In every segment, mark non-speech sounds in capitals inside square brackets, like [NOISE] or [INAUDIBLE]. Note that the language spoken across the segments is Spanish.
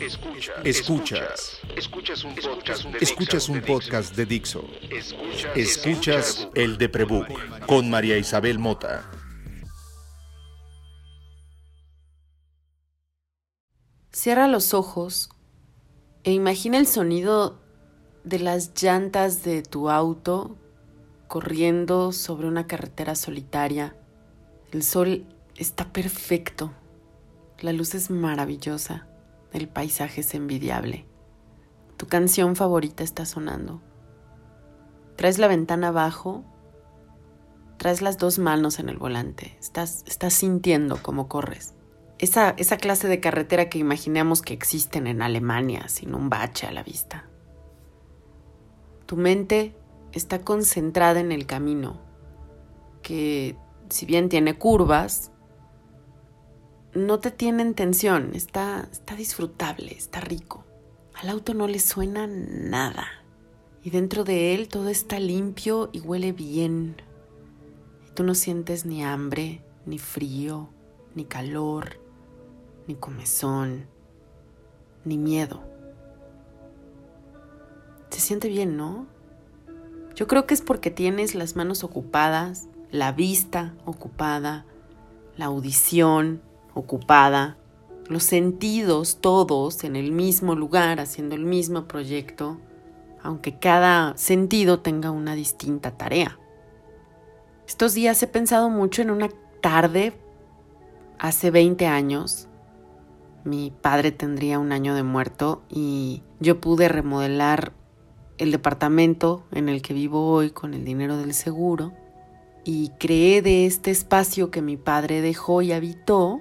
Escuchas. Escuchas. Escuchas un podcast de, Dixo. Escuchas el de Prebook con María Isabel Mota. Cierra los ojos e imagina el sonido de las llantas de tu auto corriendo sobre una carretera solitaria. El sol está perfecto. La luz es maravillosa. El paisaje es envidiable. Tu canción favorita está sonando. Traes la ventana abajo. Traes las dos manos en el volante. Estás, estás sintiendo cómo corres. Esa, esa clase de carretera que imaginamos que existen en Alemania, sin un bache a la vista. Tu mente está concentrada en el camino, que si bien tiene curvas, no te tiene en tensión, está, está disfrutable, está rico. Al auto no le suena nada. Y dentro de él todo está limpio y huele bien. Y tú no sientes ni hambre, ni frío, ni calor, ni comezón, ni miedo. Se siente bien, ¿no? Yo creo que es porque tienes las manos ocupadas, la vista ocupada, la audición ocupada, los sentidos todos en el mismo lugar, haciendo el mismo proyecto, aunque cada sentido tenga una distinta tarea. Estos días he pensado mucho en una tarde hace 20 años. Mi padre tendría un año de muerto y yo pude remodelar el departamento en el que vivo hoy con el dinero del seguro y creé de este espacio que mi padre dejó y habitó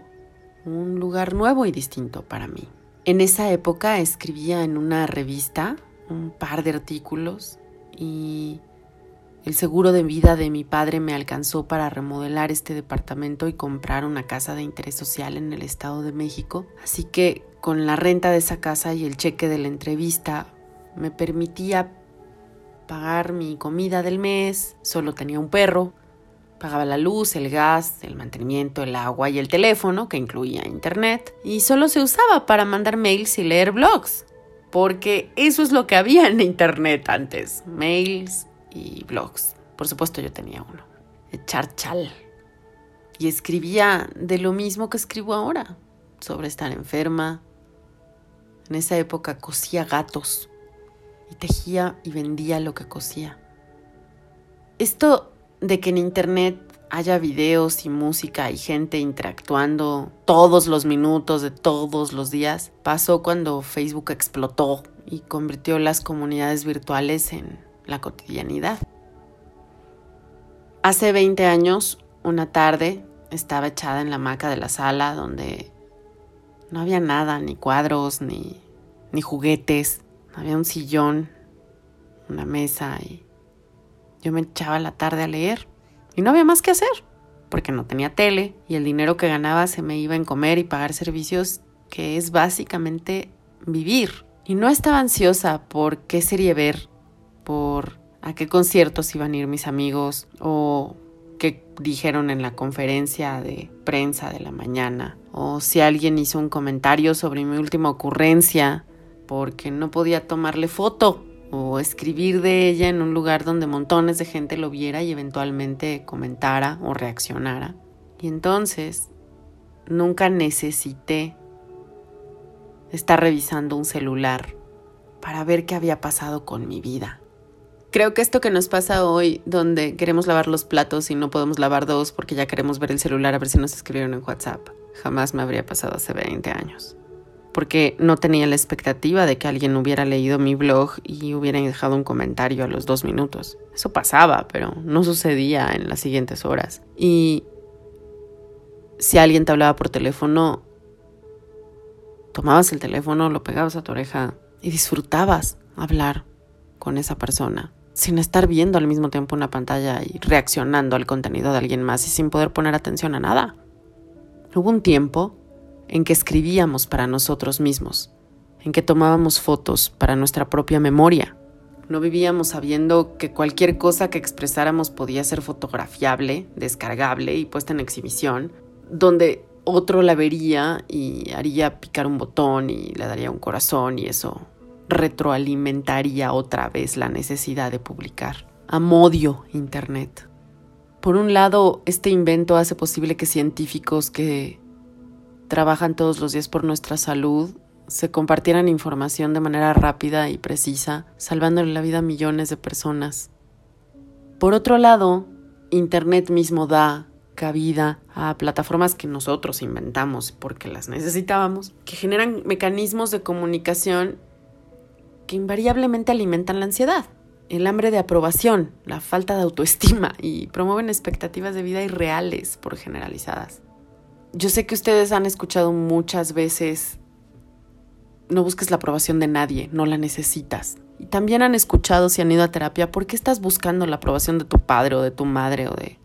un lugar nuevo y distinto para mí. En esa época escribía en una revista un par de artículos y el seguro de vida de mi padre me alcanzó para remodelar este departamento y comprar una casa de interés social en el Estado de México. Así que con la renta de esa casa y el cheque de la entrevista me permitía pagar mi comida del mes, solo tenía un perro, Pagaba la luz, el gas, el mantenimiento, el agua y el teléfono, que incluía internet, y solo se usaba para mandar mails y leer blogs, porque eso es lo que había en internet antes, mails y blogs. Por supuesto yo tenía uno, echar chal. Y escribía de lo mismo que escribo ahora, sobre estar enferma. En esa época cosía gatos y tejía y vendía lo que cosía. Esto de que en Internet haya videos y música y gente interactuando todos los minutos de todos los días, pasó cuando Facebook explotó y convirtió las comunidades virtuales en la cotidianidad. Hace 20 años, una tarde, estaba echada en la hamaca de la sala donde no había nada, ni cuadros, ni, ni juguetes. Había un sillón, una mesa y yo me echaba la tarde a leer y no había más que hacer, porque no tenía tele y el dinero que ganaba se me iba en comer y pagar servicios, que es básicamente vivir. Y no estaba ansiosa por qué serie ver, por a qué conciertos iban a ir mis amigos o qué dijeron en la conferencia de prensa de la mañana, o si alguien hizo un comentario sobre mi última ocurrencia, porque no podía tomarle foto o escribir de ella en un lugar donde montones de gente lo viera y eventualmente comentara o reaccionara. Y entonces nunca necesité estar revisando un celular para ver qué había pasado con mi vida. Creo que esto que nos pasa hoy, donde queremos lavar los platos y no podemos lavar dos porque ya queremos ver el celular a ver si nos escribieron en WhatsApp, jamás me habría pasado hace 20 años porque no tenía la expectativa de que alguien hubiera leído mi blog y hubiera dejado un comentario a los dos minutos. Eso pasaba, pero no sucedía en las siguientes horas. Y si alguien te hablaba por teléfono, tomabas el teléfono, lo pegabas a tu oreja y disfrutabas hablar con esa persona, sin estar viendo al mismo tiempo una pantalla y reaccionando al contenido de alguien más y sin poder poner atención a nada. Hubo un tiempo en que escribíamos para nosotros mismos, en que tomábamos fotos para nuestra propia memoria. No vivíamos sabiendo que cualquier cosa que expresáramos podía ser fotografiable, descargable y puesta en exhibición, donde otro la vería y haría picar un botón y le daría un corazón y eso retroalimentaría otra vez la necesidad de publicar. Amodio Internet. Por un lado, este invento hace posible que científicos que trabajan todos los días por nuestra salud se compartieran información de manera rápida y precisa, salvándole la vida a millones de personas. Por otro lado, Internet mismo da cabida a plataformas que nosotros inventamos porque las necesitábamos, que generan mecanismos de comunicación que invariablemente alimentan la ansiedad, el hambre de aprobación, la falta de autoestima y promueven expectativas de vida irreales por generalizadas. Yo sé que ustedes han escuchado muchas veces, no busques la aprobación de nadie, no la necesitas. Y también han escuchado si han ido a terapia, ¿por qué estás buscando la aprobación de tu padre o de tu madre o de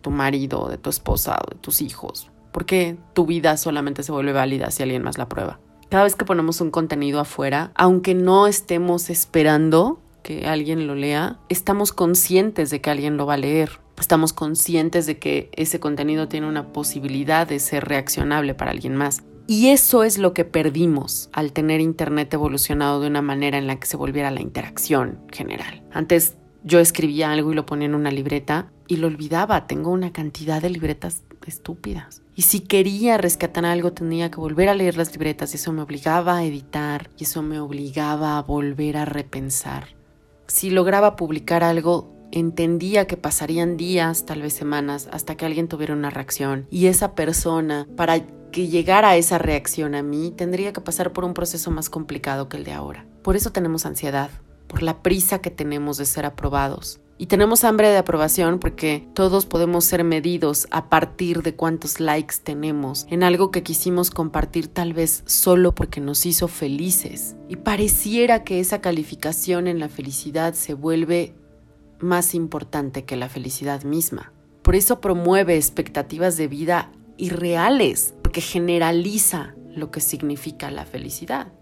tu marido o de tu esposa o de tus hijos? ¿Por qué tu vida solamente se vuelve válida si alguien más la prueba? Cada vez que ponemos un contenido afuera, aunque no estemos esperando que alguien lo lea, estamos conscientes de que alguien lo va a leer. Estamos conscientes de que ese contenido tiene una posibilidad de ser reaccionable para alguien más. Y eso es lo que perdimos al tener Internet evolucionado de una manera en la que se volviera la interacción general. Antes yo escribía algo y lo ponía en una libreta y lo olvidaba. Tengo una cantidad de libretas estúpidas. Y si quería rescatar algo tenía que volver a leer las libretas y eso me obligaba a editar y eso me obligaba a volver a repensar si lograba publicar algo, entendía que pasarían días, tal vez semanas, hasta que alguien tuviera una reacción. Y esa persona, para que llegara esa reacción a mí, tendría que pasar por un proceso más complicado que el de ahora. Por eso tenemos ansiedad, por la prisa que tenemos de ser aprobados. Y tenemos hambre de aprobación porque todos podemos ser medidos a partir de cuántos likes tenemos en algo que quisimos compartir tal vez solo porque nos hizo felices. Y pareciera que esa calificación en la felicidad se vuelve más importante que la felicidad misma. Por eso promueve expectativas de vida irreales, porque generaliza lo que significa la felicidad.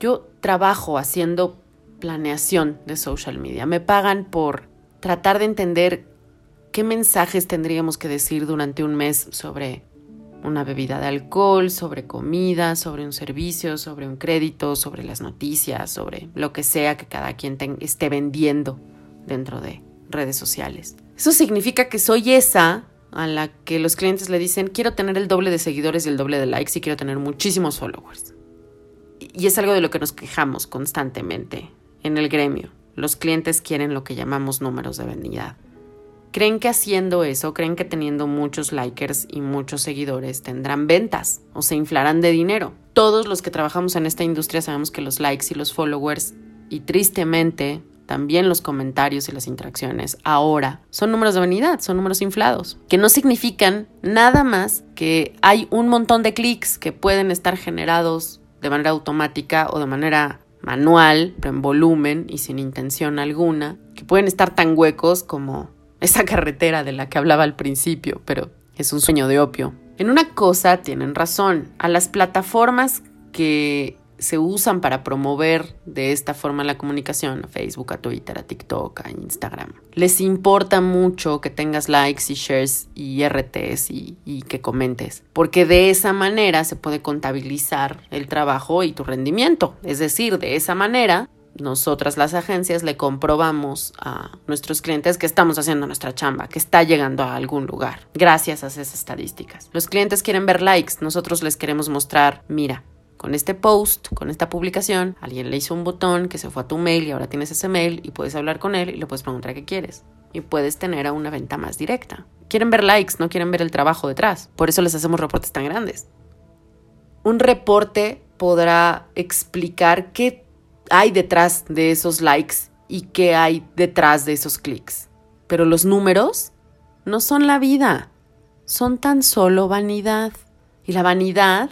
Yo trabajo haciendo planeación de social media. Me pagan por tratar de entender qué mensajes tendríamos que decir durante un mes sobre una bebida de alcohol, sobre comida, sobre un servicio, sobre un crédito, sobre las noticias, sobre lo que sea que cada quien esté vendiendo dentro de redes sociales. Eso significa que soy esa a la que los clientes le dicen quiero tener el doble de seguidores y el doble de likes y quiero tener muchísimos followers. Y es algo de lo que nos quejamos constantemente en el gremio. Los clientes quieren lo que llamamos números de vanidad. Creen que haciendo eso, creen que teniendo muchos likers y muchos seguidores tendrán ventas o se inflarán de dinero. Todos los que trabajamos en esta industria sabemos que los likes y los followers y tristemente también los comentarios y las interacciones ahora son números de vanidad, son números inflados, que no significan nada más que hay un montón de clics que pueden estar generados de manera automática o de manera manual, pero en volumen y sin intención alguna, que pueden estar tan huecos como esa carretera de la que hablaba al principio, pero es un sueño de opio. En una cosa tienen razón, a las plataformas que se usan para promover de esta forma la comunicación, a Facebook, a Twitter, a TikTok, a Instagram. Les importa mucho que tengas likes y shares y RTs y, y, que comentes, porque de esa manera se puede contabilizar el trabajo y tu rendimiento. Es decir, de esa manera nosotras las agencias le comprobamos a nuestros clientes que estamos haciendo nuestra chamba, que está llegando a algún lugar, gracias a esas estadísticas. Los clientes quieren ver likes, nosotros les queremos mostrar, mira, con este post, con esta publicación, alguien le hizo un botón que se fue a tu mail y ahora tienes ese mail y puedes hablar con él y le puedes preguntar qué quieres. Y puedes tener a una venta más directa. Quieren ver likes, no quieren ver el trabajo detrás. Por eso les hacemos reportes tan grandes. Un reporte podrá explicar qué hay detrás de esos likes y qué hay detrás de esos clics. Pero los números no son la vida, son tan solo vanidad. Y la vanidad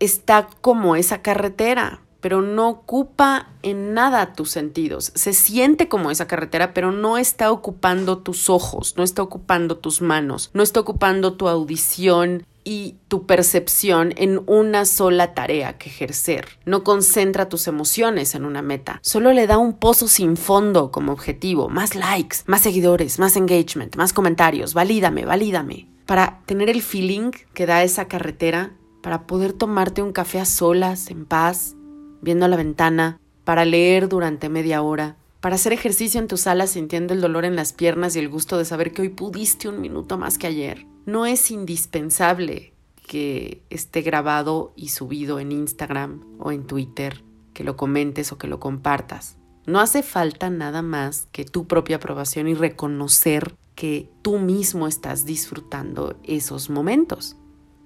está como esa carretera, pero no ocupa en nada tus sentidos. Se siente como esa carretera, pero no está ocupando tus ojos, no está ocupando tus manos, no está ocupando tu audición y tu percepción en una sola tarea que ejercer. No concentra tus emociones en una meta. Solo le da un pozo sin fondo como objetivo. Más likes, más seguidores, más engagement, más comentarios. Valídame, valídame. para tener el feeling que da esa carretera, para poder tomarte un café a solas, en paz, viendo la ventana, para leer durante media hora, para hacer ejercicio en tu sala sintiendo el dolor en las piernas y el gusto de saber que hoy pudiste un minuto más que ayer. No es indispensable que esté grabado y subido en Instagram o en Twitter, que lo comentes o que lo compartas. No hace falta nada más que tu propia aprobación y reconocer que tú mismo estás disfrutando esos momentos.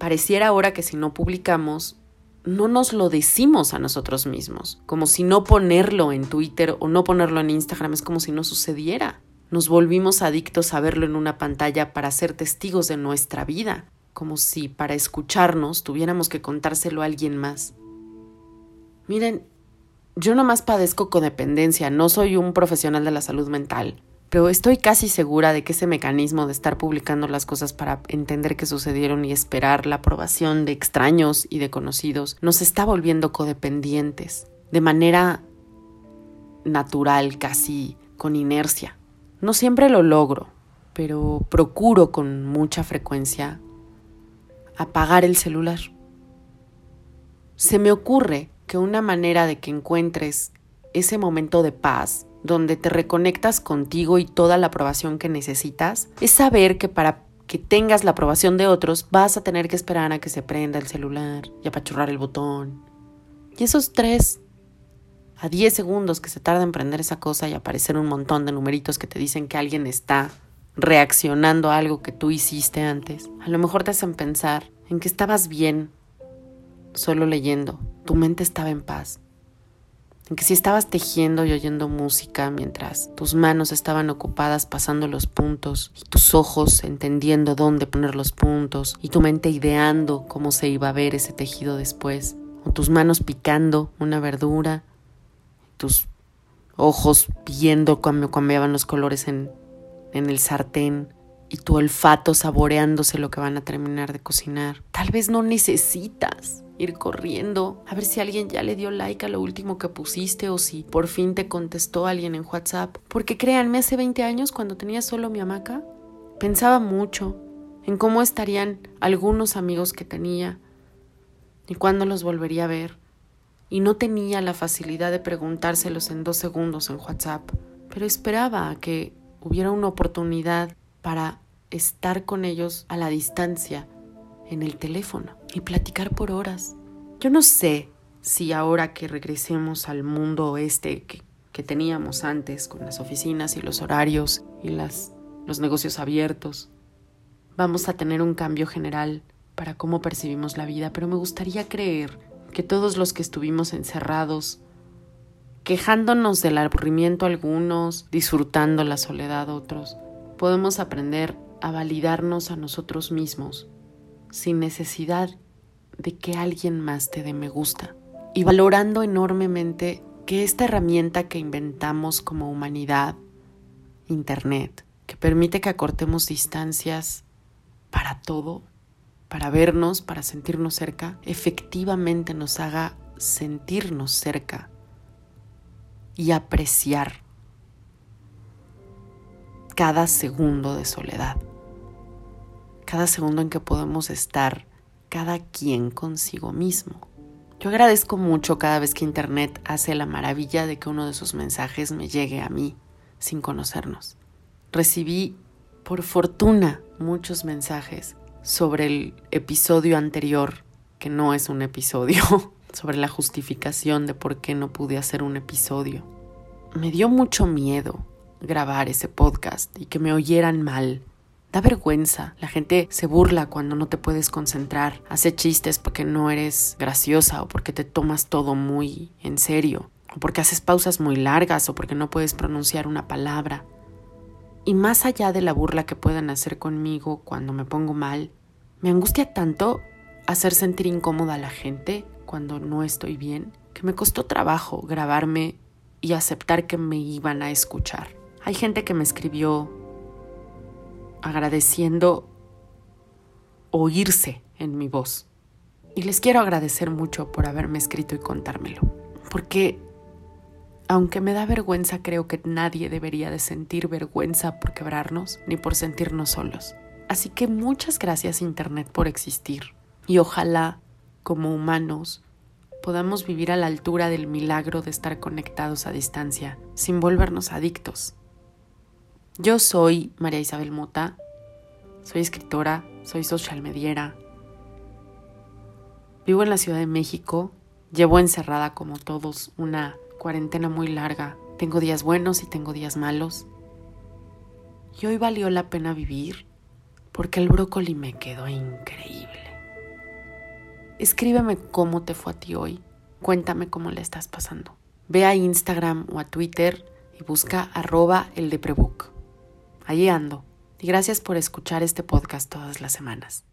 Pareciera ahora que si no publicamos, no nos lo decimos a nosotros mismos, como si no ponerlo en Twitter o no ponerlo en Instagram es como si no sucediera. Nos volvimos adictos a verlo en una pantalla para ser testigos de nuestra vida, como si para escucharnos tuviéramos que contárselo a alguien más. Miren, yo nomás padezco codependencia, no soy un profesional de la salud mental, pero estoy casi segura de que ese mecanismo de estar publicando las cosas para entender qué sucedieron y esperar la aprobación de extraños y de conocidos nos está volviendo codependientes de manera natural, casi con inercia. No siempre lo logro, pero procuro con mucha frecuencia apagar el celular. Se me ocurre que una manera de que encuentres ese momento de paz donde te reconectas contigo y toda la aprobación que necesitas, es saber que para que tengas la aprobación de otros vas a tener que esperar a que se prenda el celular y apachurrar el botón. Y esos tres a 10 segundos que se tarda en prender esa cosa y aparecer un montón de numeritos que te dicen que alguien está reaccionando a algo que tú hiciste antes, a lo mejor te hacen pensar en que estabas bien solo leyendo, tu mente estaba en paz que si estabas tejiendo y oyendo música mientras tus manos estaban ocupadas pasando los puntos y tus ojos entendiendo dónde poner los puntos y tu mente ideando cómo se iba a ver ese tejido después, o tus manos picando una verdura, tus ojos viendo cómo cambiaban los colores en, en el sartén y tu olfato saboreándose lo que van a terminar de cocinar. Tal vez no necesitas ir corriendo a ver si alguien ya le dio like a lo último que pusiste o si por fin te contestó alguien en WhatsApp. Porque créanme, hace 20 años cuando tenía solo mi hamaca, pensaba mucho en cómo estarían algunos amigos que tenía y cuándo los volvería a ver. Y no tenía la facilidad de preguntárselos en dos segundos en WhatsApp, pero esperaba a que hubiera una oportunidad para estar con ellos a la distancia en el teléfono y platicar por horas. Yo no sé si ahora que regresemos al mundo este que, que teníamos antes con las oficinas y los horarios y las, los negocios abiertos, vamos a tener un cambio general para cómo percibimos la vida, pero me gustaría creer que todos los que estuvimos encerrados, quejándonos del aburrimiento algunos, disfrutando la soledad otros, podemos aprender a validarnos a nosotros mismos sin necesidad de que alguien más te dé me gusta. Y valorando enormemente que esta herramienta que inventamos como humanidad, Internet, que permite que acortemos distancias para todo, para vernos, para sentirnos cerca, efectivamente nos haga sentirnos cerca y apreciar cada segundo de soledad cada segundo en que podemos estar cada quien consigo mismo. Yo agradezco mucho cada vez que Internet hace la maravilla de que uno de sus mensajes me llegue a mí sin conocernos. Recibí, por fortuna, muchos mensajes sobre el episodio anterior, que no es un episodio, [LAUGHS] sobre la justificación de por qué no pude hacer un episodio. Me dio mucho miedo grabar ese podcast y que me oyeran mal Da vergüenza. La gente se burla cuando no te puedes concentrar. Hace chistes porque no eres graciosa o porque te tomas todo muy en serio. O porque haces pausas muy largas o porque no puedes pronunciar una palabra. Y más allá de la burla que puedan hacer conmigo cuando me pongo mal, me angustia tanto hacer sentir incómoda a la gente cuando no estoy bien, que me costó trabajo grabarme y aceptar que me iban a escuchar. Hay gente que me escribió agradeciendo oírse en mi voz. Y les quiero agradecer mucho por haberme escrito y contármelo, porque aunque me da vergüenza, creo que nadie debería de sentir vergüenza por quebrarnos ni por sentirnos solos. Así que muchas gracias Internet por existir y ojalá, como humanos, podamos vivir a la altura del milagro de estar conectados a distancia, sin volvernos adictos, yo soy María Isabel Mota, soy escritora, soy social mediera, vivo en la Ciudad de México, llevo encerrada como todos una cuarentena muy larga, tengo días buenos y tengo días malos. Y hoy valió la pena vivir porque el brócoli me quedó increíble. Escríbeme cómo te fue a ti hoy, cuéntame cómo le estás pasando. Ve a Instagram o a Twitter y busca arroba el de Prebook allí ando. Y gracias por escuchar este podcast todas las semanas.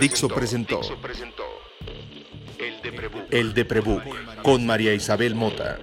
Dixo, presentó, El de con María Isabel Mota.